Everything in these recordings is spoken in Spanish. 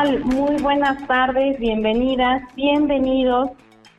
Muy buenas tardes, bienvenidas, bienvenidos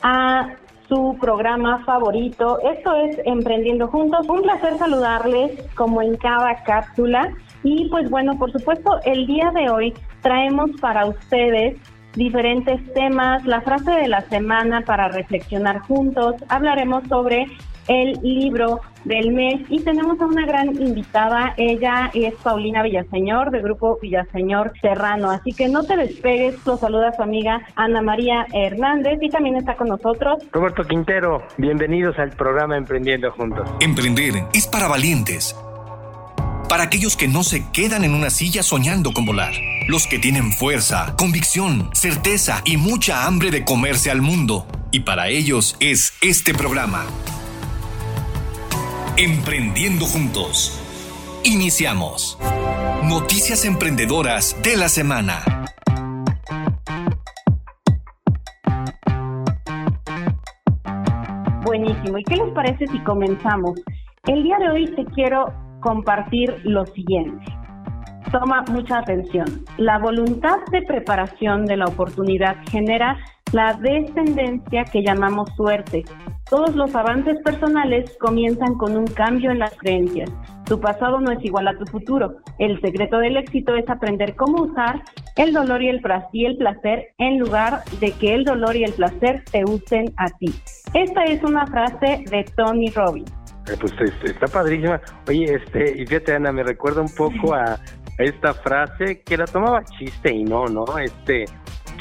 a su programa favorito. Esto es Emprendiendo Juntos. Un placer saludarles como en cada cápsula. Y pues bueno, por supuesto, el día de hoy traemos para ustedes diferentes temas, la frase de la semana para reflexionar juntos. Hablaremos sobre el libro del mes y tenemos a una gran invitada. Ella es Paulina Villaseñor del grupo Villaseñor Serrano. Así que no te despegues, lo saluda su amiga Ana María Hernández y también está con nosotros Roberto Quintero. Bienvenidos al programa Emprendiendo Juntos. Emprender es para valientes. Para aquellos que no se quedan en una silla soñando con volar. Los que tienen fuerza, convicción, certeza y mucha hambre de comerse al mundo. Y para ellos es este programa. Emprendiendo juntos. Iniciamos. Noticias emprendedoras de la semana. Buenísimo. ¿Y qué les parece si comenzamos? El día de hoy te quiero compartir lo siguiente. Toma mucha atención. La voluntad de preparación de la oportunidad genera la descendencia que llamamos suerte. Todos los avances personales comienzan con un cambio en las creencias. Tu pasado no es igual a tu futuro. El secreto del éxito es aprender cómo usar el dolor y el, placer en lugar de que el dolor y el placer te usen a ti. Esta es una frase de Tony Robbins. Eh, pues está padrísima. Oye, este, y fíjate Ana, me recuerda un poco a esta frase que la tomaba chiste y no, ¿no? Este,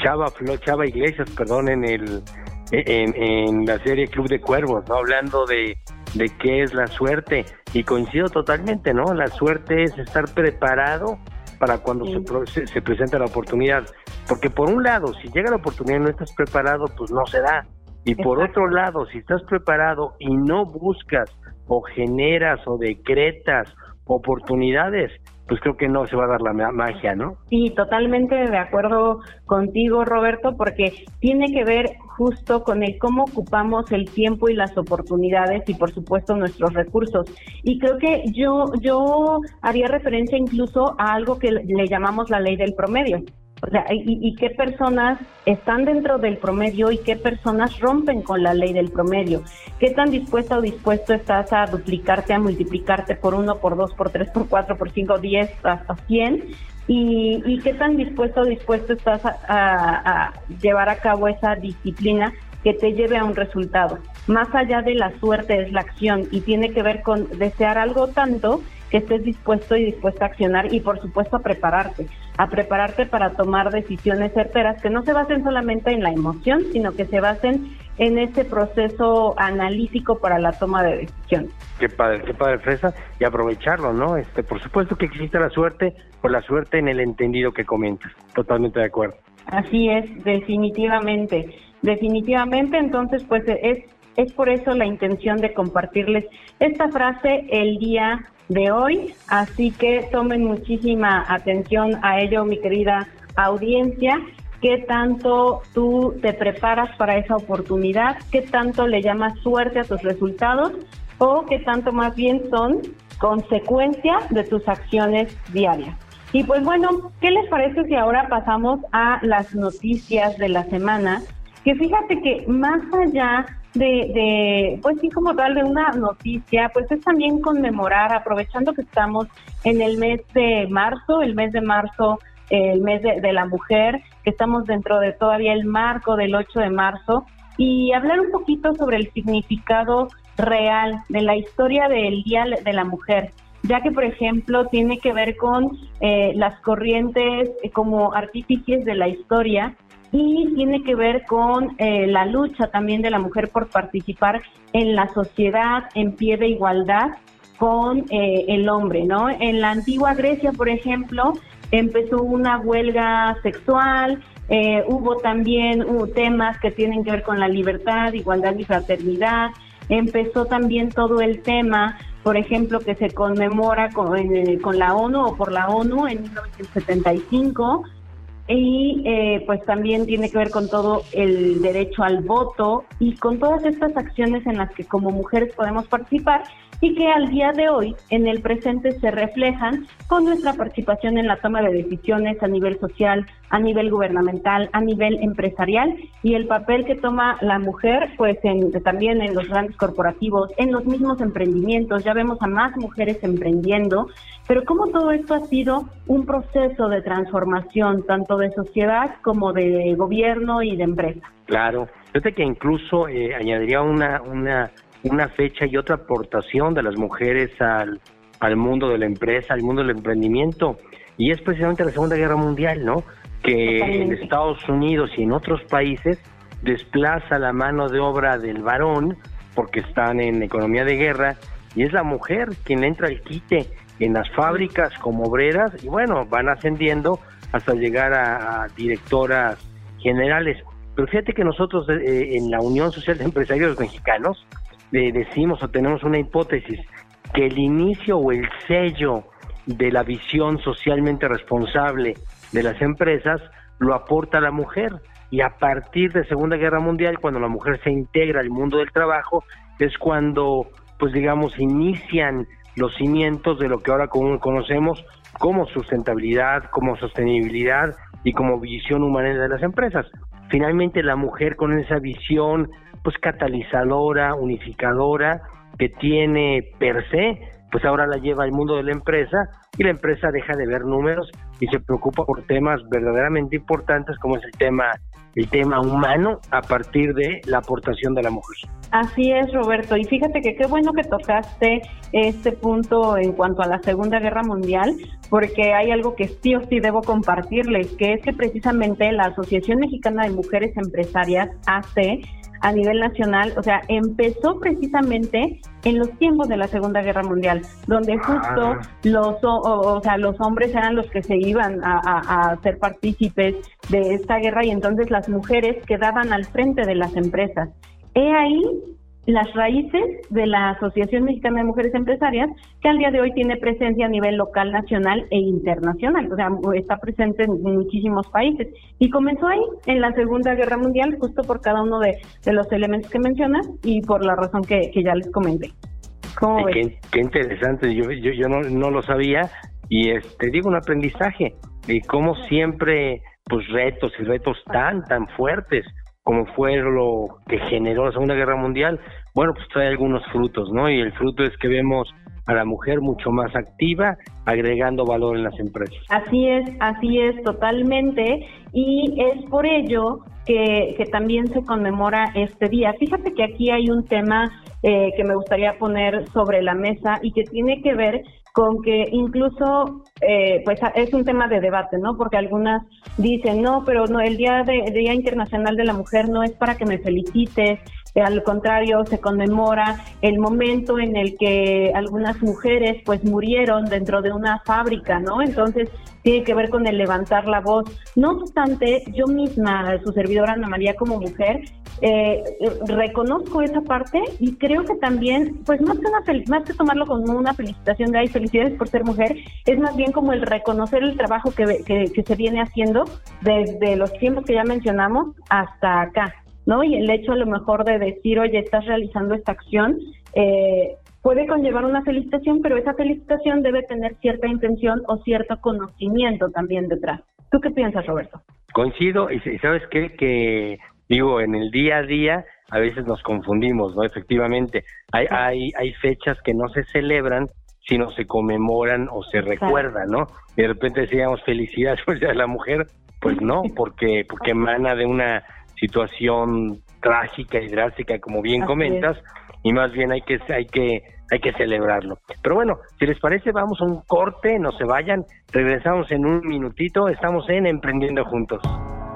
Chava Chava Iglesias, perdón, en el en, en la serie Club de Cuervos, ¿no? Hablando de, de qué es la suerte. Y coincido totalmente, ¿no? La suerte es estar preparado para cuando se, se, presenta la oportunidad. Porque por un lado, si llega la oportunidad y no estás preparado, pues no se da. Y por otro lado, si estás preparado y no buscas o generas o decretas oportunidades, pues creo que no se va a dar la magia, ¿no? Sí, totalmente de acuerdo contigo, Roberto, porque tiene que ver justo con el cómo ocupamos el tiempo y las oportunidades y por supuesto nuestros recursos. Y creo que yo yo haría referencia incluso a algo que le llamamos la ley del promedio. O sea, y, qué personas están dentro del promedio y qué personas rompen con la ley del promedio. ¿Qué tan dispuesta o dispuesto estás a duplicarte, a multiplicarte por uno, por dos, por tres, por cuatro, por cinco, diez, hasta cien? Y, y qué tan dispuesto o dispuesto estás a llevar a cabo esa disciplina que te lleve a un resultado. Más allá de la suerte es la acción y tiene que ver con desear algo tanto que estés dispuesto y dispuesta a accionar y por supuesto a prepararte, a prepararte para tomar decisiones certeras que no se basen solamente en la emoción, sino que se basen en ese proceso analítico para la toma de decisión. Qué padre, qué padre fresa y aprovecharlo, ¿no? Este, por supuesto que existe la suerte, por la suerte en el entendido que comentas. Totalmente de acuerdo. Así es, definitivamente, definitivamente. Entonces, pues es es por eso la intención de compartirles esta frase el día de hoy, así que tomen muchísima atención a ello, mi querida audiencia. ¿Qué tanto tú te preparas para esa oportunidad? ¿Qué tanto le llamas suerte a tus resultados? ¿O qué tanto más bien son consecuencia de tus acciones diarias? Y pues bueno, ¿qué les parece si ahora pasamos a las noticias de la semana? Que fíjate que más allá de, de, pues sí, como tal, de una noticia, pues es también conmemorar, aprovechando que estamos en el mes de marzo, el mes de marzo, el mes de, la mujer, que estamos dentro de todavía el marco del 8 de marzo, y hablar un poquito sobre el significado real de la historia del Día de la Mujer ya que, por ejemplo, tiene que ver con eh, las corrientes eh, como artífices de la historia y tiene que ver con eh, la lucha también de la mujer por participar en la sociedad en pie de igualdad con eh, el hombre, ¿no? En la antigua Grecia, por ejemplo, empezó una huelga sexual, eh, hubo también uh, temas que tienen que ver con la libertad, igualdad y fraternidad, empezó también todo el tema, por ejemplo, que se conmemora con, con la ONU o por la ONU en 1975, y eh, pues también tiene que ver con todo el derecho al voto y con todas estas acciones en las que como mujeres podemos participar y que al día de hoy en el presente se reflejan con nuestra participación en la toma de decisiones a nivel social, a nivel gubernamental, a nivel empresarial y el papel que toma la mujer pues en, también en los grandes corporativos, en los mismos emprendimientos, ya vemos a más mujeres emprendiendo, pero cómo todo esto ha sido un proceso de transformación tanto de sociedad como de gobierno y de empresa. Claro, fíjate que incluso eh, añadiría una, una una fecha y otra aportación de las mujeres al, al mundo de la empresa, al mundo del emprendimiento. Y es precisamente la Segunda Guerra Mundial, ¿no? Que en Estados Unidos y en otros países desplaza la mano de obra del varón porque están en economía de guerra y es la mujer quien entra al quite en las fábricas como obreras y bueno, van ascendiendo hasta llegar a, directoras generales. Pero fíjate que nosotros eh, en la Unión Social de Empresarios Mexicanos decimos o tenemos una hipótesis que el inicio o el sello de la visión socialmente responsable de las empresas lo aporta la mujer y a partir de Segunda Guerra Mundial cuando la mujer se integra al mundo del trabajo es cuando pues digamos inician los cimientos de lo que ahora conocemos como sustentabilidad, como sostenibilidad y como visión humana de las empresas. Finalmente la mujer con esa visión pues catalizadora, unificadora, que tiene per se, pues ahora la lleva al mundo de la empresa y la empresa deja de ver números y se preocupa por temas verdaderamente importantes como es el tema el tema humano a partir de la aportación de la mujer. Así es, Roberto. Y fíjate que qué bueno que tocaste este punto en cuanto a la Segunda Guerra Mundial, porque hay algo que sí o sí debo compartirles, que es que precisamente la Asociación Mexicana de Mujeres Empresarias, AC, a nivel nacional, o sea, empezó precisamente en los tiempos de la Segunda Guerra Mundial, donde justo ah. los, o, sea, los hombres eran los que se iban a, a, a ser partícipes de esta guerra y entonces las mujeres quedaban al frente de las empresas. He ahí las raíces de la Asociación Mexicana de Mujeres Empresarias, que al día de hoy tiene presencia a nivel local, nacional e internacional, o sea, está presente en muchísimos países. Y comenzó ahí, en la Segunda Guerra Mundial, justo por cada uno de, los elementos que mencionas y por la razón que, ya les comenté. ¿Cómo ves? Qué, interesante, yo, yo, yo no, no lo sabía y este digo un aprendizaje de cómo siempre pues retos y retos tan tan fuertes como fue lo que generó la Segunda Guerra Mundial, bueno, pues trae algunos frutos, ¿no? Y el fruto es que vemos a la mujer mucho más activa, agregando valor en las empresas. Así es, así es, totalmente. Y es por ello que, que también se conmemora este día. Fíjate que aquí hay un tema eh, que me gustaría poner sobre la mesa y que tiene que ver con que incluso eh, pues es un tema de debate, ¿no? Porque algunas dicen, no, pero no, el Día, de, Día Internacional de la Mujer no es para que me felicites, al contrario, se conmemora el momento en el que algunas mujeres pues murieron dentro de una fábrica, ¿no? Entonces tiene que ver con el levantar la voz. No obstante, yo misma, su servidora Ana María como mujer, eh, reconozco esa parte y creo que también, pues más que, una más que tomarlo como una felicitación de ay, felicidades por ser mujer, es más bien como el reconocer el trabajo que, que se viene haciendo desde los tiempos que ya mencionamos hasta acá. ¿no? Y el hecho a lo mejor de decir, oye, estás realizando esta acción, eh, puede conllevar una felicitación, pero esa felicitación debe tener cierta intención o cierto conocimiento también detrás. ¿Tú qué piensas, Roberto? Coincido, y sabes qué, que digo, en el día a día a veces nos confundimos, ¿no? Efectivamente, hay, hay, hay fechas que no se celebran, sino se conmemoran o se recuerdan, ¿no? Y de repente decíamos felicidades a la mujer, pues no, porque, porque emana de una situación trágica y drástica, como bien comentas, y más bien hay que, hay que hay que celebrarlo. Pero bueno, si les parece, vamos a un corte, no se vayan, regresamos en un minutito, estamos en Emprendiendo Juntos.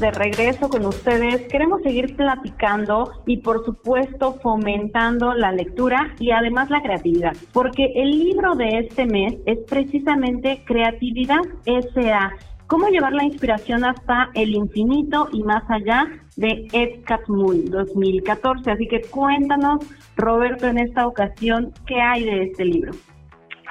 De regreso con ustedes. Queremos seguir platicando y por supuesto fomentando la lectura y además la creatividad, porque el libro de este mes es precisamente Creatividad SA. Cómo llevar la inspiración hasta el infinito y más allá de Ed Catmull 2014. Así que cuéntanos, Roberto, en esta ocasión, ¿qué hay de este libro?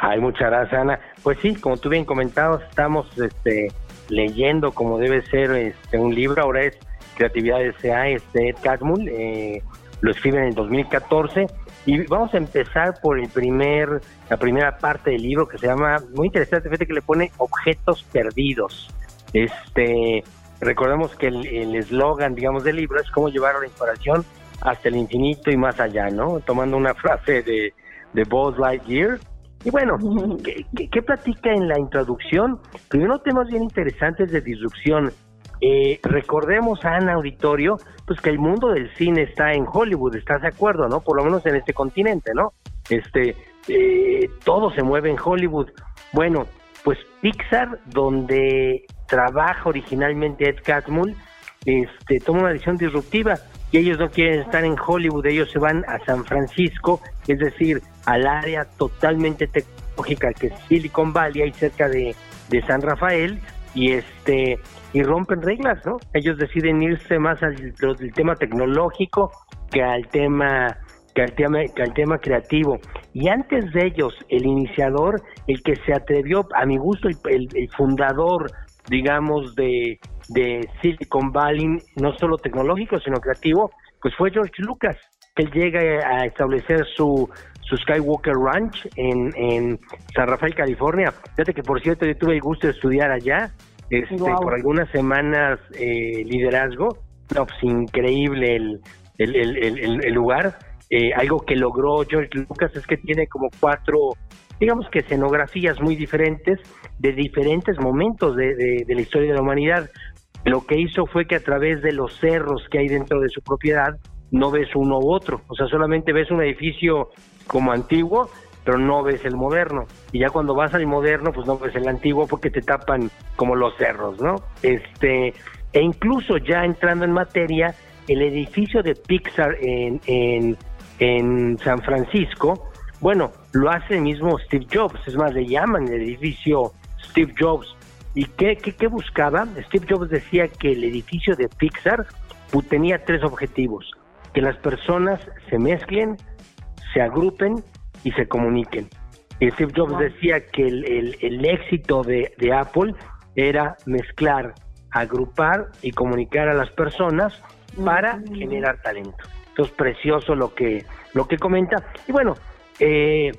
Ay, muchas gracias, Ana. Pues sí, como tú bien comentabas, estamos este, leyendo como debe ser este, un libro. Ahora es Creatividad S.A., este Ed Catmull. Eh, lo escribe en el 2014. Y vamos a empezar por el primer, la primera parte del libro que se llama, muy interesante, fíjate que le pone objetos perdidos. Este, recordemos que el eslogan, digamos, del libro es cómo llevar la inspiración hasta el infinito y más allá, ¿no? Tomando una frase de, de Buzz Lightyear, y bueno, ¿qué, platica en la introducción? Primero temas bien interesantes de disrupción. Eh, recordemos Ana Auditorio, pues que el mundo del cine está en Hollywood, ¿estás de acuerdo, no? Por lo menos en este continente, ¿no? Este, eh, todo se mueve en Hollywood. Bueno, pues Pixar, donde trabaja originalmente Ed Catmull, este, toma una decisión disruptiva y ellos no quieren estar en Hollywood, ellos se van a San Francisco, es decir, al área totalmente tecnológica que es Silicon Valley, ahí cerca de, San Rafael, y este y rompen reglas, ¿no? Ellos deciden irse más al, tema tecnológico que al tema que al tema que al tema creativo. Y antes de ellos, el iniciador, el que se atrevió, a mi gusto, el fundador, digamos, de, de Silicon Valley, no solo tecnológico, sino creativo, pues fue George Lucas. Él llega a establecer su, su Skywalker Ranch en, en San Rafael, California. Fíjate que, por cierto, yo tuve el gusto de estudiar allá, este, por algunas semanas eh, liderazgo. No, pues increíble el, el, el, el lugar. Eh, algo que logró George Lucas es que tiene como cuatro digamos que escenografías muy diferentes de diferentes momentos de, de, la historia de la humanidad. Lo que hizo fue que a través de los cerros que hay dentro de su propiedad, no ves uno u otro, o sea, solamente ves un edificio como antiguo, pero no ves el moderno. Y ya cuando vas al moderno, pues no ves el antiguo porque te tapan como los cerros, ¿no? Este, e incluso ya entrando en materia, el edificio de Pixar en, en, en San Francisco, bueno, lo hace el mismo Steve Jobs, es más, le llaman el edificio Steve Jobs. ¿Y qué, qué, buscaba? Steve Jobs decía que el edificio de Pixar tenía tres objetivos, que las personas se mezclen, se agrupen y se comuniquen. Y Steve Jobs decía que el, el, éxito de, de, Apple era mezclar, agrupar y comunicar a las personas para generar talento. Entonces, precioso lo que, lo que comenta. Y bueno, eh,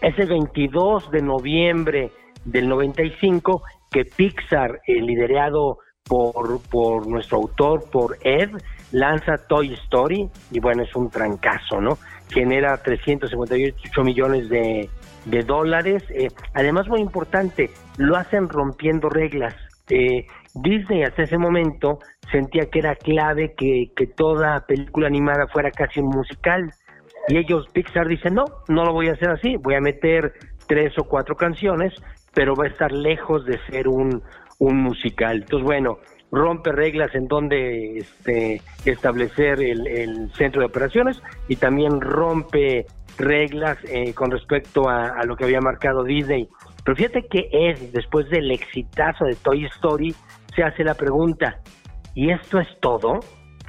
es el 22 de noviembre del 95 que Pixar, eh, liderado por, por nuestro autor, por Ed, lanza Toy Story y bueno, es un trancazo, ¿no? Genera 358 millones de, de dólares. Eh, además, muy importante, lo hacen rompiendo reglas. Eh, Disney hasta ese momento sentía que era clave que, que toda película animada fuera casi un musical. Y ellos, Pixar, dicen, no, no lo voy a hacer así, voy a meter tres o cuatro canciones, pero va a estar lejos de ser un, un musical. Entonces, bueno, rompe reglas en donde este, establecer el, centro de operaciones y también rompe reglas eh, con respecto a, a, lo que había marcado Disney. Pero fíjate que es, después del exitazo de Toy Story, se hace la pregunta, ¿y esto es todo?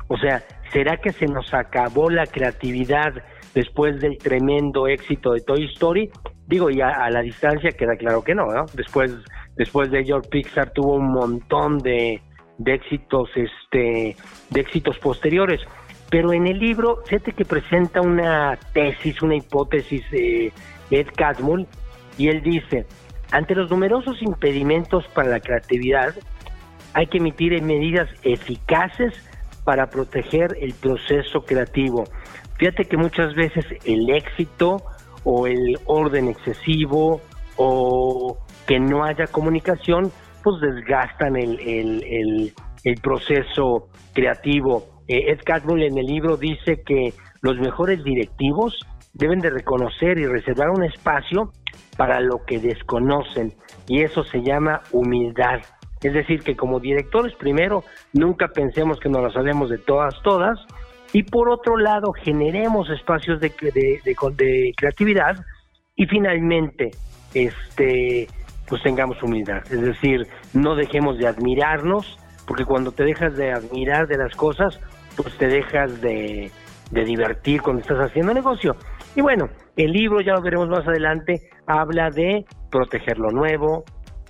O sea, ¿será que se nos acabó la creatividad después del tremendo éxito de Toy Story. Digo, ya a la distancia queda claro que no. Después, después de ello, Pixar tuvo un montón de, de éxitos, este, de éxitos posteriores. Pero en el libro, fíjate que presenta una tesis, una hipótesis de Ed Catmull, y él dice, ante los numerosos impedimentos para la creatividad, hay que emitir medidas eficaces para proteger el proceso creativo. Fíjate que muchas veces el éxito o el orden excesivo o que no haya comunicación, pues desgastan el, el, el, proceso creativo. Eh, Ed Catmull en el libro dice que los mejores directivos deben de reconocer y reservar un espacio para lo que desconocen y eso se llama humildad. Es decir, que como directores, primero, nunca pensemos que nos lo sabemos de todas, todas, y por otro lado, generemos espacios de, de, de, creatividad y finalmente, este, pues tengamos humildad. Es decir, no dejemos de admirarnos, porque cuando te dejas de admirar de las cosas, pues te dejas de, de divertir cuando estás haciendo negocio. Y bueno, el libro, ya lo veremos más adelante, habla de proteger lo nuevo,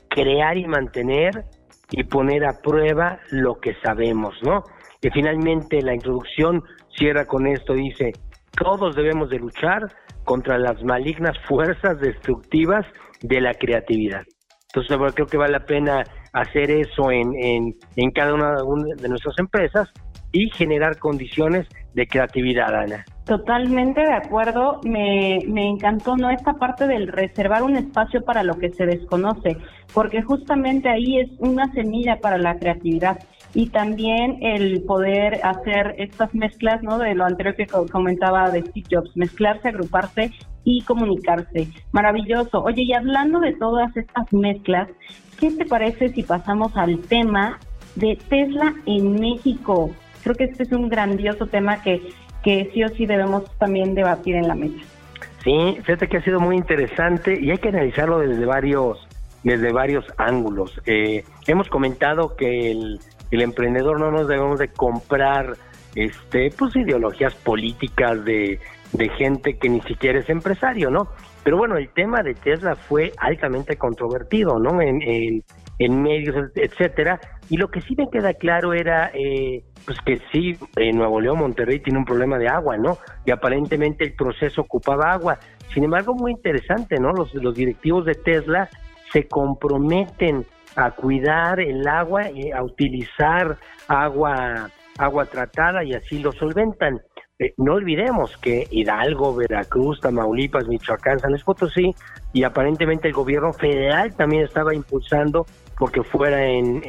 crear y mantener y poner a prueba lo que sabemos, ¿no? Y finalmente la introducción cierra con esto, dice, todos debemos de luchar contra las malignas fuerzas destructivas de la creatividad. Entonces creo que vale la pena hacer eso en, en, en cada una de nuestras empresas y generar condiciones de creatividad, Ana. Totalmente de acuerdo. Me, me encantó no esta parte del reservar un espacio para lo que se desconoce, porque justamente ahí es una semilla para la creatividad y también el poder hacer estas mezclas, ¿no? De lo anterior que comentaba de Steve Jobs, mezclarse, agruparse y comunicarse. Maravilloso. Oye, y hablando de todas estas mezclas, ¿qué te parece si pasamos al tema de Tesla en México? Creo que este es un grandioso tema que, que sí o sí debemos también debatir en la mesa. Sí, fíjate que ha sido muy interesante y hay que analizarlo desde varios desde varios ángulos. Eh, hemos comentado que el, emprendedor no nos debemos de comprar este pues ideologías políticas de, de gente que ni siquiera es empresario, ¿no? Pero bueno, el tema de Tesla fue altamente controvertido, ¿no? En, en, en medios, etcétera. Y lo que sí me queda claro era eh, pues que sí, en Nuevo León, Monterrey tiene un problema de agua, ¿no? Y aparentemente el proceso ocupaba agua. Sin embargo, muy interesante, ¿no? Los, los directivos de Tesla se comprometen a cuidar el agua y a utilizar agua agua tratada y así lo solventan. Eh, no olvidemos que Hidalgo, Veracruz, Tamaulipas, Michoacán, San Luis Potosí y aparentemente el gobierno federal también estaba impulsando porque fuera en,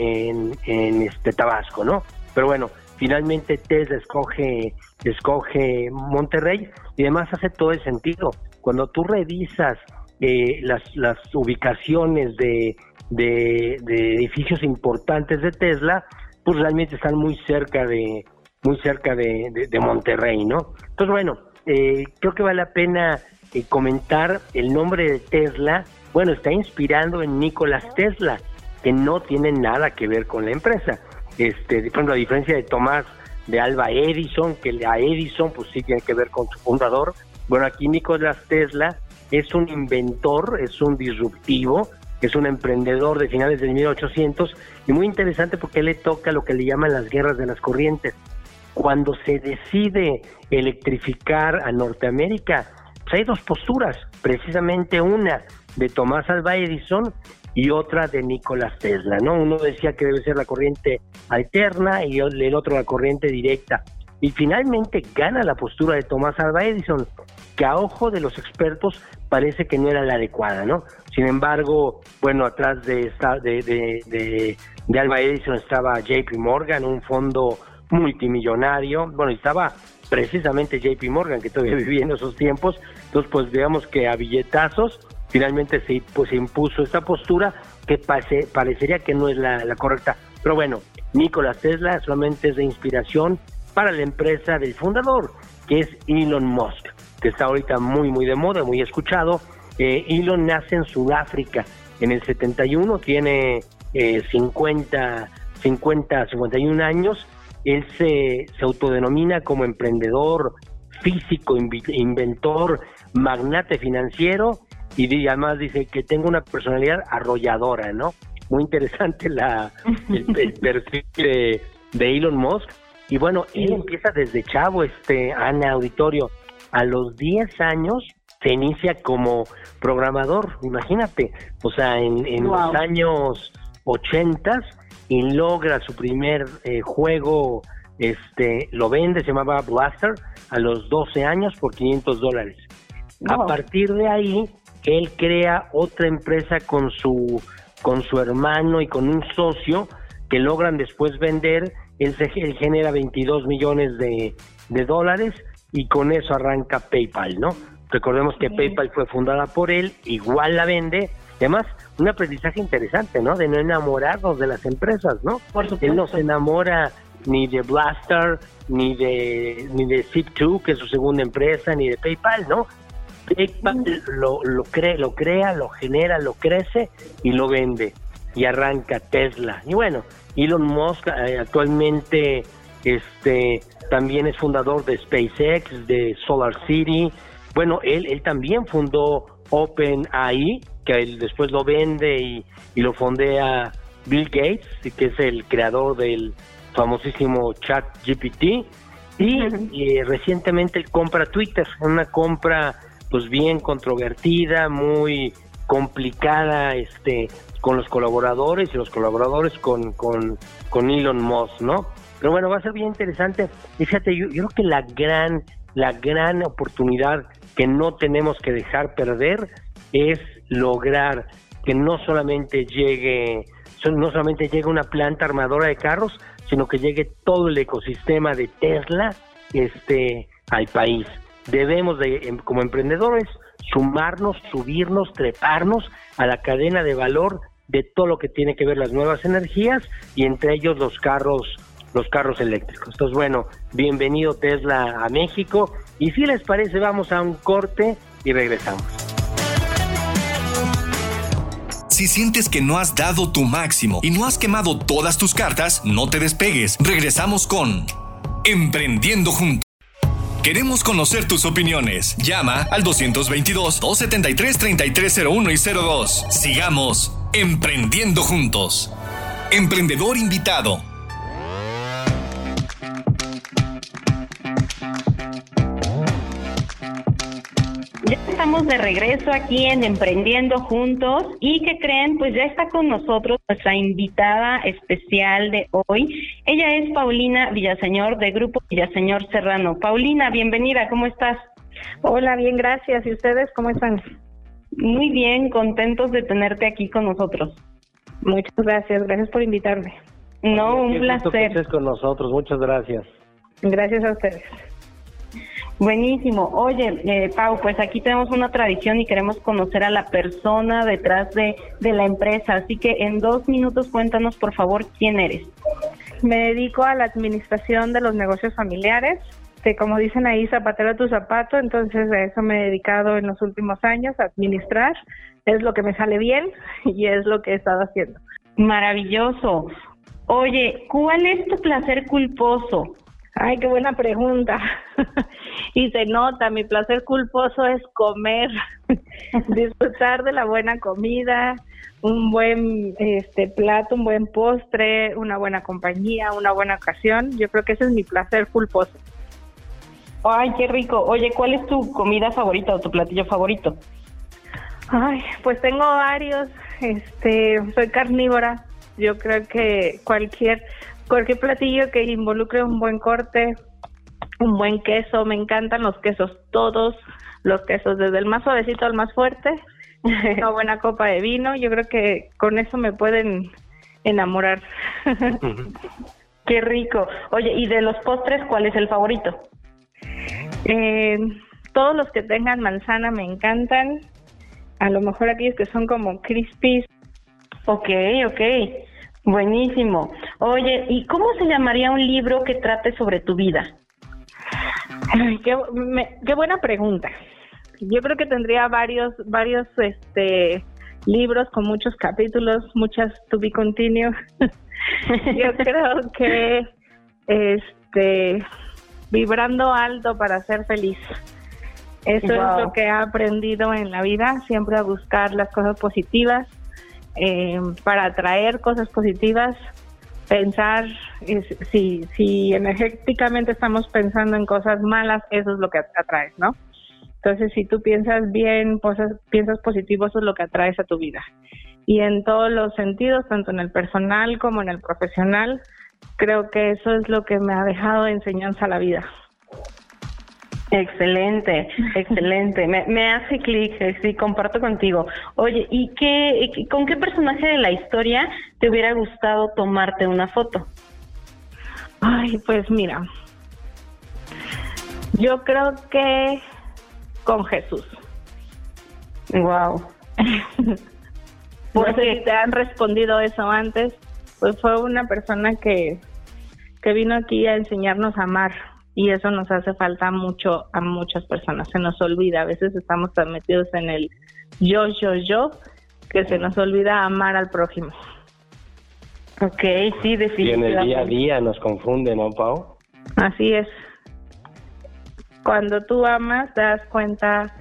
en, este Tabasco, ¿no? Pero bueno, finalmente Tesla escoge, escoge Monterrey y además hace todo el sentido. Cuando tú revisas eh, las, las ubicaciones de, de, edificios importantes de Tesla, pues realmente están muy cerca de muy cerca de, de, Monterrey, ¿no? Entonces, bueno, eh, creo que vale la pena eh, comentar el nombre de Tesla. Bueno, está inspirando en Nicolás Tesla, que no tiene nada que ver con la empresa. Este, por ejemplo, a diferencia de Tomás de Alba Edison, que a Edison pues sí tiene que ver con su fundador. Bueno, aquí Nicolás Tesla es un inventor, es un disruptivo, es un emprendedor de finales del 1800 y muy interesante porque le toca lo que le llaman las guerras de las corrientes. Cuando se decide electrificar a Norteamérica, pues hay dos posturas, precisamente una de Tomás Alba Edison y otra de Nicolás Tesla, ¿no? Uno decía que debe ser la corriente alterna y el otro la corriente directa. Y finalmente gana la postura de Tomás Alba Edison, que a ojo de los expertos parece que no era la adecuada, ¿no? Sin embargo, bueno, atrás de, esta, de, de, de, Alba Edison estaba JP Morgan, un fondo multimillonario, bueno, estaba precisamente JP Morgan, que todavía vivía en esos tiempos, entonces pues digamos que a billetazos finalmente se, pues, se impuso esta postura que pase, parecería que no es la, correcta. Pero bueno, Nikola Tesla solamente es de inspiración para la empresa del fundador, que es Elon Musk, que está ahorita muy, muy de moda, muy escuchado. Eh, Elon nace en Sudáfrica en el 71, tiene eh, 50, 50, 51 años. Él se, se autodenomina como emprendedor, físico, inventor, magnate financiero y además dice que tengo una personalidad arrolladora, ¿no? Muy interesante la, el, perfil de, Elon Musk. Y bueno, él empieza desde chavo, este, Ana Auditorio. A los 10 años se inicia como programador, imagínate. O sea, en, en los años 80 y logra su primer eh, juego, este, lo vende, se llamaba Blaster, a los 12 años por 500 dólares. A partir de ahí él crea otra empresa con su, con su hermano y con un socio que logran después vender, él, se, genera 22 millones de, dólares y con eso arranca PayPal, ¿no? Recordemos que PayPal fue fundada por él, igual la vende, además, un aprendizaje interesante, ¿no? De no enamorarnos de las empresas, ¿no? Por supuesto. Él no se enamora ni de Blaster, ni de ni de Zip2, que es su segunda empresa, ni de PayPal, ¿no? PayPal lo, lo, crea, lo crea, lo genera, lo crece y lo vende. Y arranca Tesla. Y bueno, Elon Musk eh, actualmente este también es fundador de SpaceX, de Solar City. Bueno, él, él también fundó OpenAI, que él después lo vende y, y lo fondea Bill Gates, que es el creador del famosísimo chat GPT. Y, recientemente él compra Twitter, una compra pues bien controvertida, muy complicada este con los colaboradores y los colaboradores con, con, con Elon Musk, ¿no? Pero bueno, va a ser bien interesante. Fíjate, yo, yo creo que la gran, la gran oportunidad que no tenemos que dejar perder es lograr que no solamente llegue, no solamente llegue una planta armadora de carros, sino que llegue todo el ecosistema de Tesla este, al país. Debemos, de, em, como emprendedores, sumarnos, subirnos, treparnos a la cadena de valor de todo lo que tiene que ver las nuevas energías y entre ellos los carros los carros eléctricos. Entonces, bueno, bienvenido Tesla a México y si les parece vamos a un corte y regresamos. Si sientes que no has dado tu máximo y no has quemado todas tus cartas, no te despegues. Regresamos con Emprendiendo Juntos. Queremos conocer tus opiniones. Llama al 222-273-3301 y 02. Sigamos Emprendiendo Juntos. Emprendedor invitado. Estamos de regreso aquí en Emprendiendo Juntos y que creen, pues ya está con nosotros nuestra invitada especial de hoy. Ella es Paulina Villaseñor de Grupo Villaseñor Serrano. Paulina, bienvenida, ¿cómo estás? Hola, bien, gracias. ¿Y ustedes cómo están? Muy bien, contentos de tenerte aquí con nosotros. Muchas gracias, gracias por invitarme. No, un placer. con nosotros, muchas gracias. Gracias a ustedes. Buenísimo. Oye, eh, Pau, pues aquí tenemos una tradición y queremos conocer a la persona detrás de, de la empresa. Así que en dos minutos cuéntanos, por favor, quién eres. Me dedico a la administración de los negocios familiares. Que como dicen ahí, zapatero a tu zapato, entonces a eso me he dedicado en los últimos años, a administrar. Es lo que me sale bien y es lo que he estado haciendo. Maravilloso. Oye, ¿cuál es tu placer culposo? Ay, qué buena pregunta. y se nota, mi placer culposo es comer, disfrutar de la buena comida, un buen este plato, un buen postre, una buena compañía, una buena ocasión. Yo creo que ese es mi placer culposo. Ay, qué rico. Oye, ¿cuál es tu comida favorita o tu platillo favorito? Ay, pues tengo varios. Este, soy carnívora. Yo creo que cualquier cualquier platillo que involucre un buen corte, un buen queso, me encantan los quesos todos, los quesos desde el más suavecito al más fuerte, una buena copa de vino, yo creo que con eso me pueden enamorar. Qué rico. Oye, ¿y de los postres cuál es el favorito? Eh, todos los que tengan manzana me encantan. A lo mejor aquellos que son como crispies. Ok, ok. Buenísimo. Oye, ¿y cómo se llamaría un libro que trate sobre tu vida? qué, qué buena pregunta. Yo creo que tendría varios, varios, este, libros con muchos capítulos, muchas to be continue. Yo creo que, este, vibrando alto para ser feliz. Eso es lo que he aprendido en la vida, siempre a buscar las cosas positivas, eh, para atraer cosas positivas, pensar, si, si energéticamente estamos pensando en cosas malas, eso es lo que atraes, ¿no? Entonces, si tú piensas bien, piensas positivo, eso es lo que atraes a tu vida. Y en todos los sentidos, tanto en el personal como en el profesional, creo que eso es lo que me ha dejado enseñanza a la vida. Excelente, excelente. Me, hace clic, sí, comparto contigo. Oye, ¿y qué, con qué personaje de la historia te hubiera gustado tomarte una foto? Ay, pues mira, yo creo que con Jesús. Wow. ¿Por qué te han respondido eso antes. Pues fue una persona que, que vino aquí a enseñarnos a amar y eso nos hace falta mucho a muchas personas. Se nos olvida, a veces estamos tan metidos en el yo, yo, yo, que se nos olvida amar al prójimo. Ok, sí, definitivamente. Y en el día a día nos confunde, ¿no, Pau? Así es. Cuando tú amas, te das cuenta,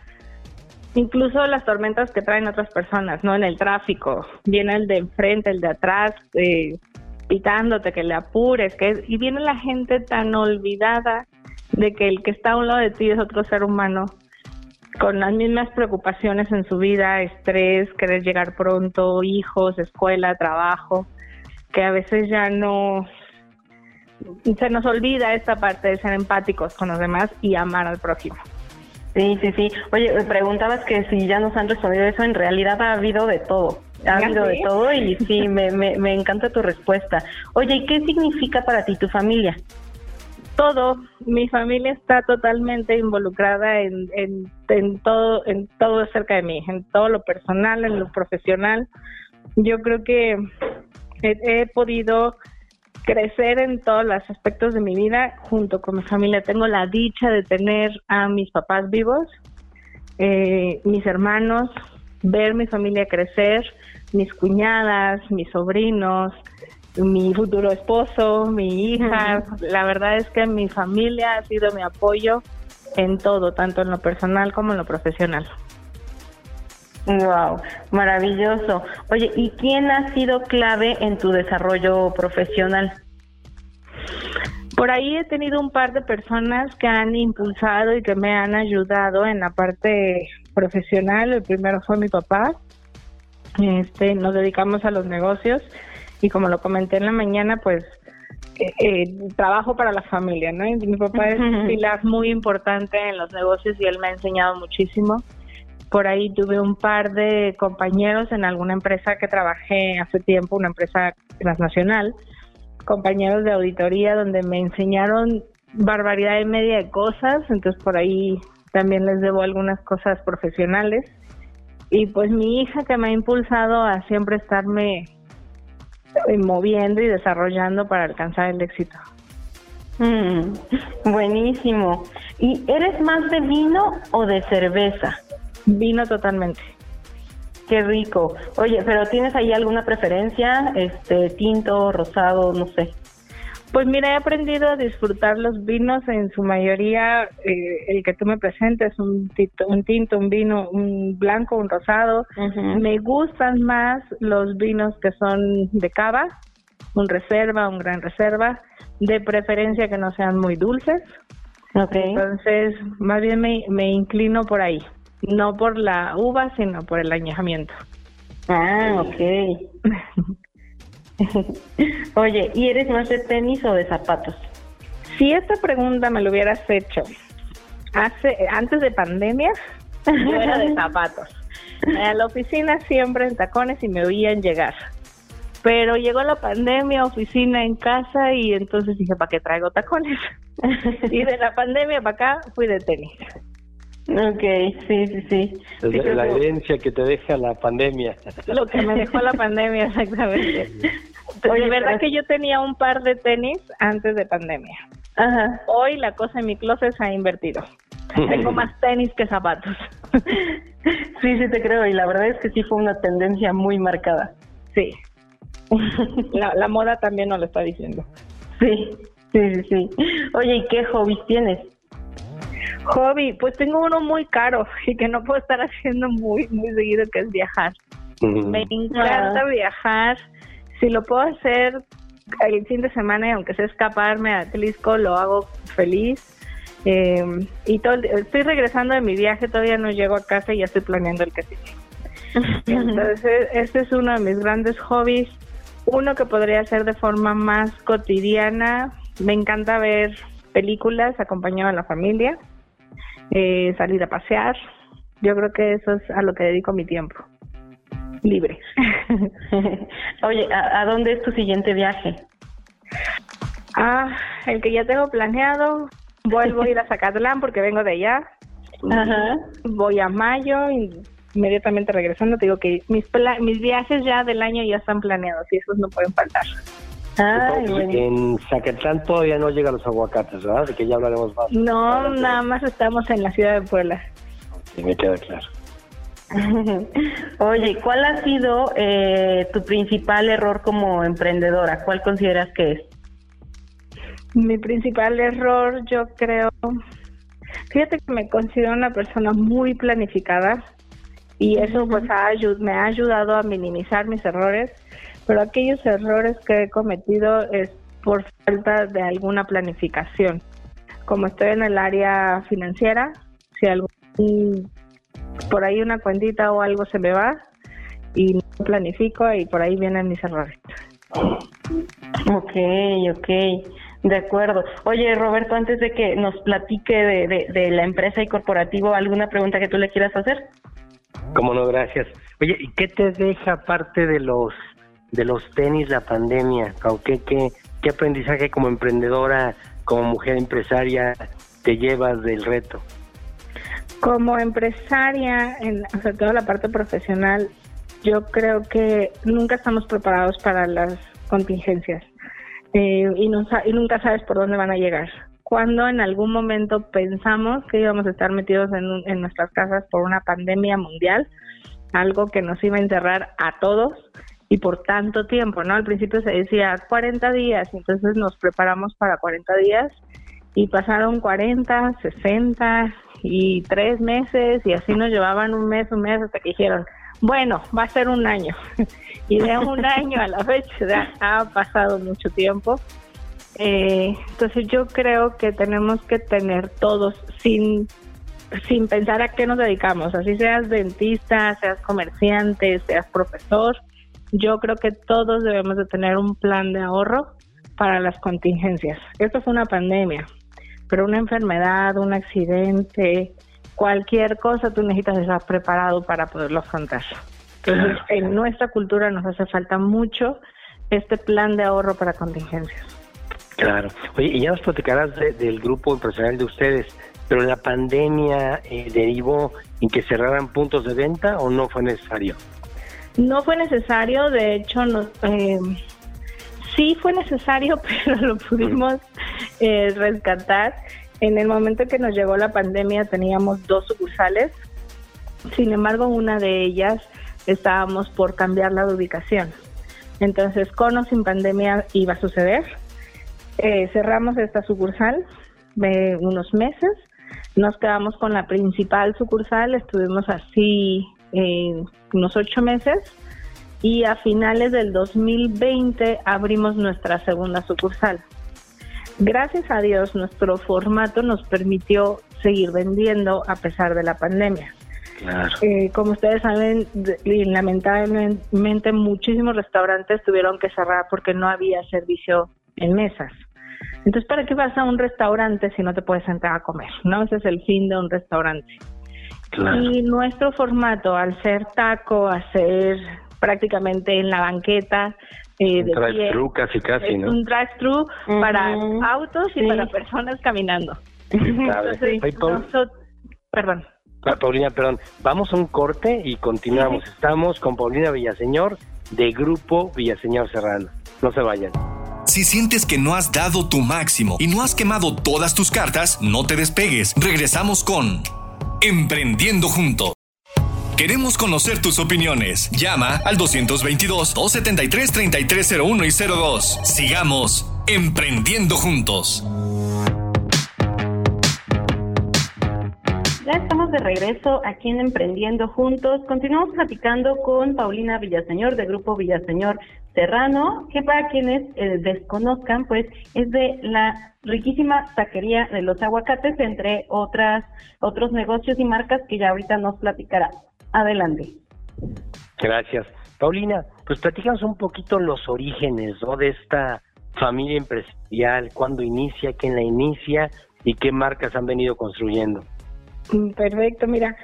incluso las tormentas que traen otras personas, ¿no? En el tráfico, viene el de enfrente, el de atrás, eh, pitándote que le apures, que y viene la gente tan olvidada de que el que está a un lado de ti es otro ser humano con las mismas preocupaciones en su vida, estrés, querer llegar pronto, hijos, escuela, trabajo, que a veces ya no se nos olvida esta parte de ser empáticos con los demás y amar al prójimo. Sí, sí, sí. Oye, preguntabas que si ya nos han respondido eso, en realidad ha habido de todo. Ha habido de todo y sí, me, me, me encanta tu respuesta. Oye, ¿y qué significa para ti tu familia? todo, mi familia está totalmente involucrada en, en, en, todo, en todo acerca de mí, en todo lo personal, en lo profesional. Yo creo que he, he podido crecer en todos los aspectos de mi vida junto con mi familia. Tengo la dicha de tener a mis papás vivos, eh, mis hermanos, ver mi familia crecer, mis cuñadas, mis sobrinos, mi futuro esposo, mi hija. La verdad es que mi familia ha sido mi apoyo en todo, tanto en lo personal como en lo profesional. Wow, maravilloso. Oye, ¿y quién ha sido clave en tu desarrollo profesional? Por ahí he tenido un par de personas que han impulsado y que me han ayudado en la parte profesional. El primero fue mi papá. Este, nos dedicamos a los negocios y como lo comenté en la mañana, pues eh, eh, trabajo para la familia, ¿no? Y mi papá es un pilar muy importante en los negocios y él me ha enseñado muchísimo. Por ahí tuve un par de compañeros en alguna empresa que trabajé hace tiempo, una empresa transnacional, compañeros de auditoría donde me enseñaron barbaridad y media de cosas, entonces por ahí también les debo algunas cosas profesionales. Y pues mi hija que me ha impulsado a siempre estarme moviendo y desarrollando para alcanzar el éxito. Mm, buenísimo. ¿Y eres más de vino o de cerveza? Vino totalmente. Qué rico. Oye, pero ¿tienes ahí alguna preferencia? Este, tinto, rosado, no sé. Pues mira, he aprendido a disfrutar los vinos en su mayoría, eh, el que tú me presentes, un tinto, un tinto, un vino, un blanco, un rosado. Me gustan más los vinos que son de cava, un reserva, un gran reserva, de preferencia que no sean muy dulces. Okay. Entonces, más bien me, me inclino por ahí, no por la uva, sino por el añejamiento. Ah, ok. Oye, ¿y eres más de tenis o de zapatos? Si esta pregunta me lo hubieras hecho hace antes de pandemia, yo era de zapatos. A la oficina siempre en tacones y me oían llegar. Pero llegó la pandemia, oficina en casa y entonces dije, ¿para qué traigo tacones? y de la pandemia para acá fui de tenis. Ok, sí, sí, sí. la herencia que te deja la pandemia. Lo que me dejó la pandemia, exactamente. Oye, verdad que yo tenía un par de tenis antes de pandemia. Ajá. Hoy la cosa en mi closet se ha invertido. Tengo más tenis que zapatos. sí, sí te creo. Y la verdad es que sí fue una tendencia muy marcada. Sí. La, la moda también nos lo está diciendo. Sí, sí, sí, sí. Oye, ¿y qué hobbies tienes? Hobby, pues tengo uno muy caro y que no puedo estar haciendo muy, muy seguido, que es viajar. Me encanta viajar. Si lo puedo hacer el fin de semana, y aunque sea escaparme a Tlisco, lo hago feliz. Eh, y todo, estoy regresando de mi viaje, todavía no llego a casa y ya estoy planeando el sigue. Entonces, este es uno de mis grandes hobbies. Uno que podría hacer de forma más cotidiana. Me encanta ver películas acompañado a la familia, eh, salir a pasear. Yo creo que eso es a lo que dedico mi tiempo libre. Oye, ¿a, ¿a, dónde es tu siguiente viaje? Ah, el que ya tengo planeado. Vuelvo a ir a Zacatlán porque vengo de allá. Ajá. Voy a mayo y inmediatamente regresando, te digo que mis, mis viajes ya del año ya están planeados y esos no pueden faltar. en Zacatlán todavía no llegan los aguacates, ¿verdad? De que ya hablaremos más. No, nada más estamos en la ciudad de Puebla. Sí, me queda claro. Oye, ¿cuál ha sido eh, tu principal error como emprendedora? ¿Cuál consideras que es? Mi principal error, yo creo, fíjate que me considero una persona muy planificada y eso pues me ha ayudado a minimizar mis errores, pero aquellos errores que he cometido es por falta de alguna planificación. Como estoy en el área financiera, si algún por ahí una cuentita o algo se me va y no planifico y por ahí vienen mis errores. Ok, ok, de acuerdo. Oye, Roberto, antes de que nos platique de, de, la empresa y corporativo, ¿alguna pregunta que tú le quieras hacer? Cómo no, gracias. Oye, ¿y qué te deja aparte de los de los tenis la pandemia? ¿Qué, qué, qué aprendizaje como emprendedora, como mujer empresaria te llevas del reto? Como empresaria, en o sea, la parte profesional, yo creo que nunca estamos preparados para las contingencias eh, y, no, y nunca sabes por dónde van a llegar. Cuando en algún momento pensamos que íbamos a estar metidos en, en nuestras casas por una pandemia mundial, algo que nos iba a encerrar a todos y por tanto tiempo, ¿no? Al principio se decía 40 días, entonces nos preparamos para 40 días y pasaron 40, 60, y tres meses y así nos llevaban un mes, un mes hasta que dijeron, bueno, va a ser un año. y de un año a la fecha ha pasado mucho tiempo. Eh, entonces yo creo que tenemos que tener todos sin sin pensar a qué nos dedicamos, así seas dentista, seas comerciante, seas profesor, yo creo que todos debemos de tener un plan de ahorro para las contingencias. Esto fue una pandemia, pero una enfermedad, un accidente, cualquier cosa, tú necesitas estar preparado para poderlo afrontar. Entonces, en nuestra cultura nos hace falta mucho este plan de ahorro para contingencias. Claro. Oye, y ya nos platicarás del grupo empresarial de ustedes, pero la pandemia eh, derivó en que cerraran puntos de venta o no fue necesario? No fue necesario, de hecho, nos, eh, sí fue necesario, pero lo pudimos eh, rescatar. En el momento que nos llegó la pandemia teníamos dos sucursales, sin embargo una de ellas estábamos por cambiar la ubicación. Entonces, con o sin pandemia iba a suceder. Eh, cerramos esta sucursal de unos meses, nos quedamos con la principal sucursal, estuvimos así eh, unos ocho meses y a finales del 2020 abrimos nuestra segunda sucursal. Gracias a Dios nuestro formato nos permitió seguir vendiendo a pesar de la pandemia. Eh, como ustedes saben, lamentablemente muchísimos restaurantes tuvieron que cerrar porque no había servicio en mesas. Entonces, ¿para qué vas a un restaurante si no te puedes sentar a comer? ¿No? Ese es el fin de un restaurante. Y nuestro formato, al ser taco, hacer prácticamente en la banqueta. Eh, un drive-thru casi casi, ¿no? Un drive-thru para autos y para personas caminando. perdón. Ah, Paulina, perdón. Vamos a un corte y continuamos. Estamos con Paulina Villaseñor de Grupo Villaseñor Serrano. No se vayan. Si sientes que no has dado tu máximo y no has quemado todas tus cartas, no te despegues. Regresamos con Emprendiendo Juntos. Queremos conocer tus opiniones. Llama al 222-273-3301 y 02. Sigamos emprendiendo juntos. Ya estamos de regreso aquí en Emprendiendo Juntos. Continuamos platicando con Paulina Villaseñor del Grupo Villaseñor Serrano, que para quienes eh, desconozcan, pues es de la riquísima taquería de los aguacates, entre otras otros negocios y marcas que ya ahorita nos platicará. Adelante. Gracias. Paulina, pues platicamos un poquito los orígenes ¿no? de esta familia empresarial, cuándo inicia, quién la inicia y qué marcas han venido construyendo. Mm, perfecto, mira,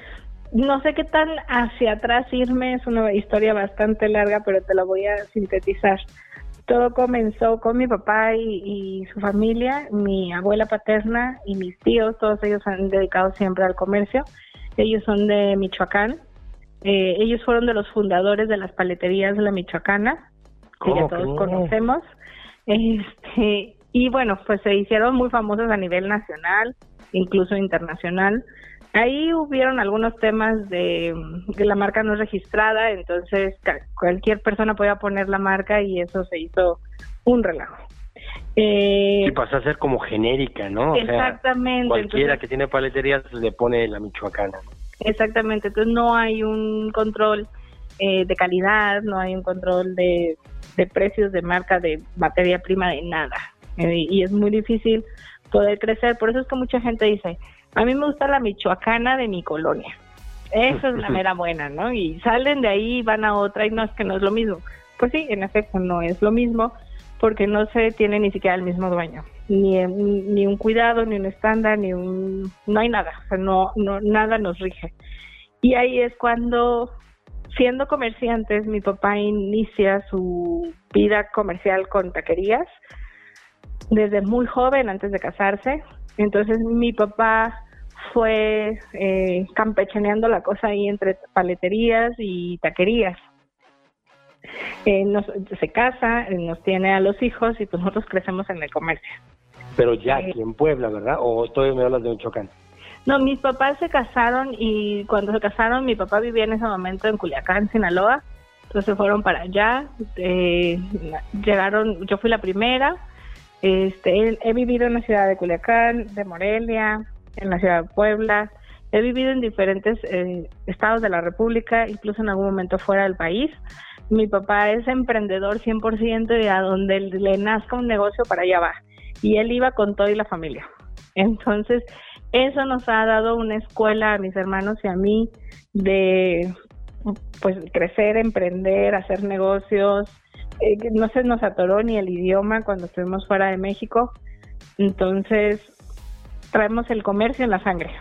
no sé qué tan hacia atrás irme, es una historia bastante larga, pero te la voy a sintetizar. Todo comenzó con mi papá y, y, su familia, mi abuela paterna y mis tíos, todos ellos han dedicado siempre al comercio. Ellos son de Michoacán Eh, ellos fueron de los fundadores de las paleterías de la Michoacana, que ya todos conocemos. Este, y bueno, pues se hicieron muy famosos a nivel nacional, incluso internacional. Ahí hubieron algunos temas de que la marca no es registrada, entonces cualquier persona podía poner la marca y eso se hizo un relajo. Eh, sí, pasó a ser como genérica, ¿no? exactamente. cualquiera que tiene paleterías le pone la michoacana. Exactamente, entonces no hay un control eh, de calidad, no hay un control de, precios de marca, de materia prima, de nada. Eh, y es muy difícil poder crecer. Por eso es que mucha gente dice, a mí me gusta la michoacana de mi colonia. Esa es la mera buena, ¿no? Y salen de ahí y van a otra y no es que no es lo mismo. Pues sí, en efecto no es lo mismo porque no se tiene ni siquiera el mismo dueño, ni, ni un cuidado, ni un estándar, ni un... no hay nada, o sea, no, no, nada nos rige. Y ahí es cuando, siendo comerciantes, mi papá inicia su vida comercial con taquerías desde muy joven, antes de casarse. Entonces mi papá fue eh, campechaneando la cosa ahí entre paleterías y taquerías. Eh, nos, se casa, eh, nos tiene a los hijos y pues nosotros crecemos en el comercio. Pero ya aquí en Puebla, ¿verdad? ¿O todavía me hablas de Michoacán? No, mis papás se casaron y cuando se casaron mi papá vivía en ese momento en Culiacán, Sinaloa. Entonces fueron para allá, eh, llegaron, yo fui la primera, este, he, vivido en la ciudad de Culiacán, de Morelia, en la ciudad de Puebla, he vivido en diferentes estados de la República, incluso en algún momento fuera del país mi papá es emprendedor 100% y a donde le nazca un negocio para allá va. Y él iba con todo y la familia. Entonces, eso nos ha dado una escuela a mis hermanos y a mí de pues crecer, emprender, hacer negocios. Eh, no se nos atoró ni el idioma cuando estuvimos fuera de México. Entonces, traemos el comercio en la sangre.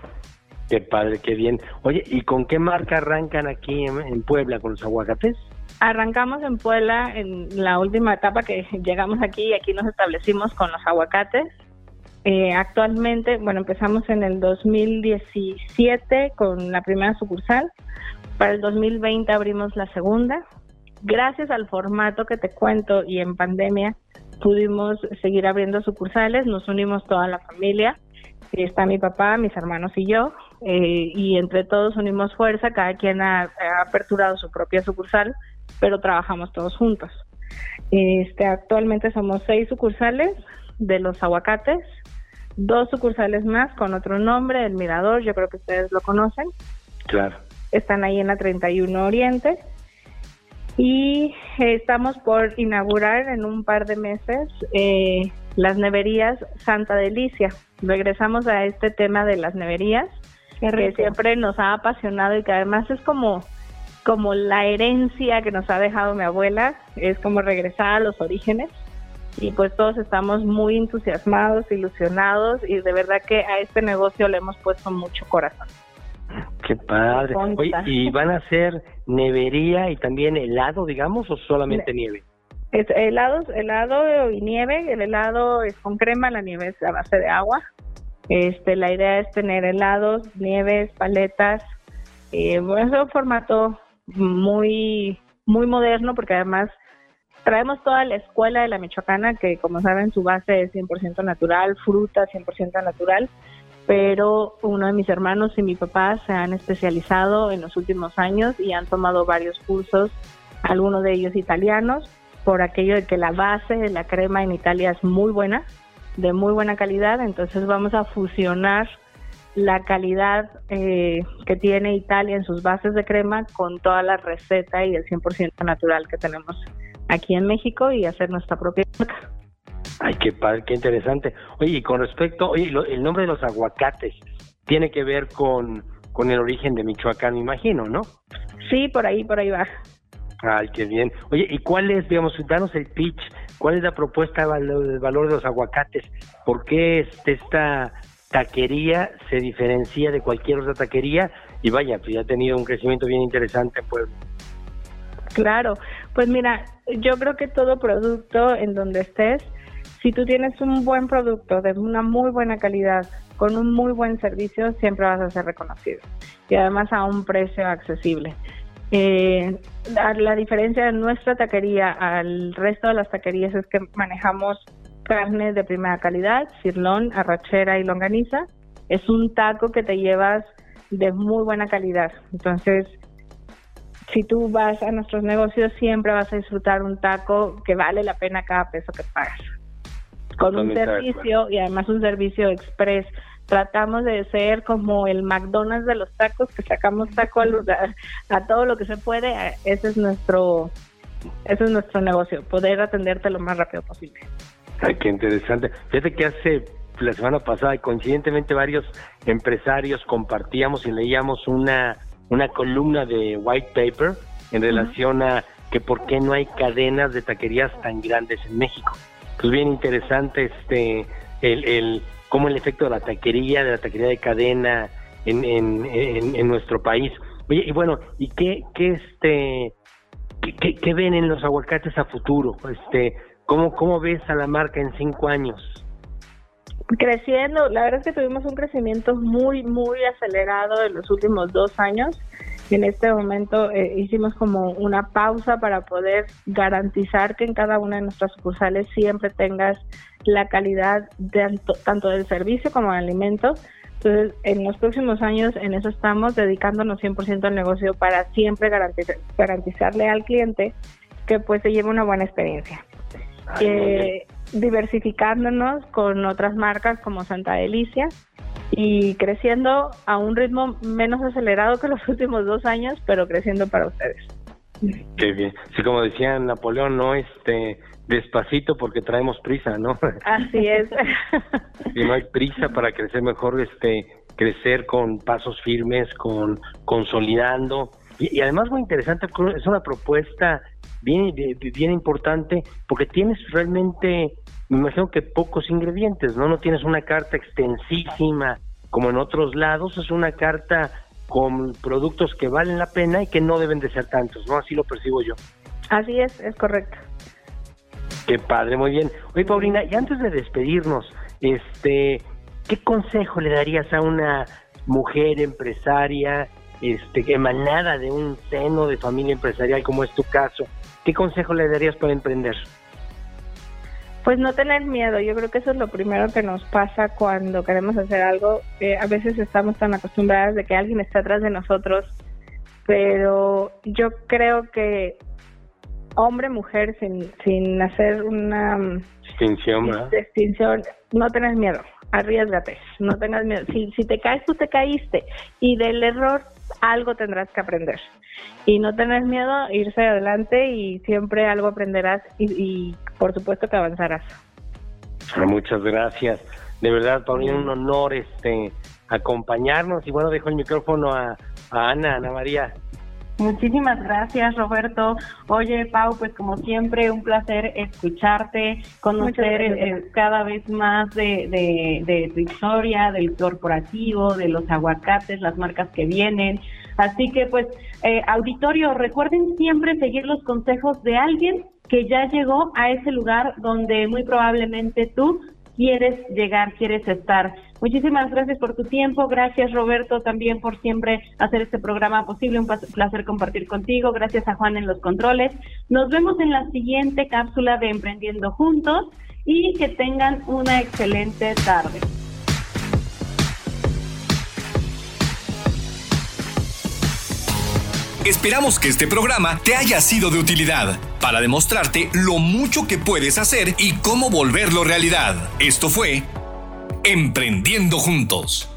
Qué padre, qué bien. Oye, ¿y con qué marca arrancan aquí en Puebla con los aguacates? Arrancamos en Puebla en la última etapa que llegamos aquí y aquí nos establecimos con los aguacates. Eh, actualmente, bueno, empezamos en el 2017 con la primera sucursal. Para el 2020 abrimos la segunda. Gracias al formato que te cuento y en pandemia pudimos seguir abriendo sucursales, nos unimos toda la familia. Está mi papá, mis hermanos y yo, eh, y entre todos unimos fuerza, cada quien ha aperturado su propia sucursal pero trabajamos todos juntos. Este, actualmente somos seis sucursales de los aguacates, dos sucursales más con otro nombre, el Mirador, yo creo que ustedes lo conocen. Claro. Están ahí en la 31 Oriente. Y estamos por inaugurar en un par de meses eh, las neverías Santa Delicia. Regresamos a este tema de las neverías, que siempre nos ha apasionado y que además es como como la herencia que nos ha dejado mi abuela, es como regresar a los orígenes y pues todos estamos muy entusiasmados, ilusionados y de verdad que a este negocio le hemos puesto mucho corazón. Qué padre. ¿y van a hacer nevería y también helado, digamos, o solamente nieve? Es helado, helado y nieve. El helado es con crema, la nieve es a base de agua. Este, la idea es tener helados, nieves, paletas. Eh, bueno, es un formato muy, muy moderno porque además traemos toda la escuela de la Michoacana que como saben su base es 100% natural, fruta 100% natural, pero uno de mis hermanos y mi papá se han especializado en los últimos años y han tomado varios cursos, algunos de ellos italianos, por aquello de que la base de la crema en Italia es muy buena, de muy buena calidad, entonces vamos a fusionar la calidad eh, que tiene Italia en sus bases de crema con toda la receta y el 100% natural que tenemos aquí en México y hacer nuestra propia marca. Ay, qué padre, qué interesante. Oye, y con respecto, oye, el nombre de los aguacates tiene que ver con, con el origen de Michoacán, me imagino, ¿no? Sí, por ahí, por ahí va. Ay, qué bien. Oye, ¿y cuál es, digamos, danos el pitch, cuál es la propuesta del valor de los aguacates? ¿Por qué este, esta taquería se diferencia de cualquier otra taquería y vaya, pues ya ha tenido un crecimiento bien interesante pues Claro, pues mira, yo creo que todo producto en donde estés, si tú tienes un buen producto de una muy buena calidad, con un muy buen servicio, siempre vas a ser reconocido. Y además a un precio accesible. Eh, la diferencia de nuestra taquería al resto de las taquerías es que manejamos carne de primera calidad, cirlón, arrachera y longaniza. Es un taco que te llevas de muy buena calidad. Entonces, si tú vas a nuestros negocios, siempre vas a disfrutar un taco que vale la pena cada peso que pagas. Con un servicio y además un servicio express. Tratamos de ser como el McDonald's de los tacos, que sacamos taco a, a todo lo que se puede. Ese es nuestro, ese es nuestro negocio, poder atenderte lo más rápido posible. Ay, qué interesante. Fíjate que hace la semana pasada y coincidentemente varios empresarios compartíamos y leíamos una, una columna de white paper en relación a que por qué no hay cadenas de taquerías tan grandes en México. Pues bien interesante este el, el cómo el efecto de la taquería, de la taquería de cadena en, en, en, nuestro país. Oye, y bueno, ¿y qué, qué este qué, qué, ven en los aguacates a futuro? Este, ¿cómo, ¿Cómo ves a la marca en cinco años? creciendo, la verdad es que tuvimos un crecimiento muy, muy acelerado en los últimos dos años. En este momento eh, hicimos como una pausa para poder garantizar que en cada una de nuestras sucursales siempre tengas la calidad de, tanto del servicio como del alimento. Entonces, en los próximos años en eso estamos dedicándonos 100% al negocio para siempre garantizar, garantizarle al cliente que pues se lleve una buena experiencia diversificándonos con otras marcas como Santa Delicia y creciendo a un ritmo menos acelerado que los últimos dos años, pero creciendo para ustedes. Qué bien. Sí, como decía Napoleón, no este despacito porque traemos prisa, ¿no? Así es. y no hay prisa para crecer mejor, este crecer con pasos firmes, con consolidando. Y, y además muy interesante, es una propuesta bien, bien importante porque tienes realmente, me imagino que pocos ingredientes, ¿no? No tienes una carta extensísima como en otros lados, es una carta con productos que valen la pena y que no deben de ser tantos, ¿no? Así lo percibo yo. Así es, es correcto. Qué padre, muy bien. Oye, Paulina, y antes de despedirnos, este, ¿qué consejo le darías a una mujer empresaria, este, emanada de un seno de familia empresarial como es tu caso, ¿Qué consejo le darías para emprender? Pues no tener miedo, yo creo que eso es lo primero que nos pasa cuando queremos hacer algo. a veces estamos tan acostumbradas de que alguien está atrás de nosotros, pero yo creo que hombre, mujer, sin, sin hacer una distinción, distinción, no tener miedo, arriesgate, no tengas miedo. Si, si te caes, tú te caíste y del error algo tendrás que aprender y no tener miedo, irse adelante y siempre algo aprenderás y, por supuesto que avanzarás. Muchas gracias. De verdad, Paulina, un honor este acompañarnos y bueno, dejo el micrófono a, Ana, Ana María. Muchísimas gracias, Roberto. Oye, Pau, pues como siempre, un placer escucharte, conocer eh, cada vez más de, de, de, tu historia, del corporativo, de los aguacates, las marcas que vienen. Así que pues, eh, auditorio, recuerden siempre seguir los consejos de alguien que ya llegó a ese lugar donde muy probablemente tú quieres llegar, quieres estar. Muchísimas gracias por tu tiempo, gracias Roberto también por siempre hacer este programa posible, un placer compartir contigo, gracias a Juan en los controles. Nos vemos en la siguiente cápsula de Emprendiendo Juntos y que tengan una excelente tarde. Esperamos que este programa te haya sido de utilidad para demostrarte lo mucho que puedes hacer y cómo volverlo realidad. Esto fue Emprendiendo Juntos.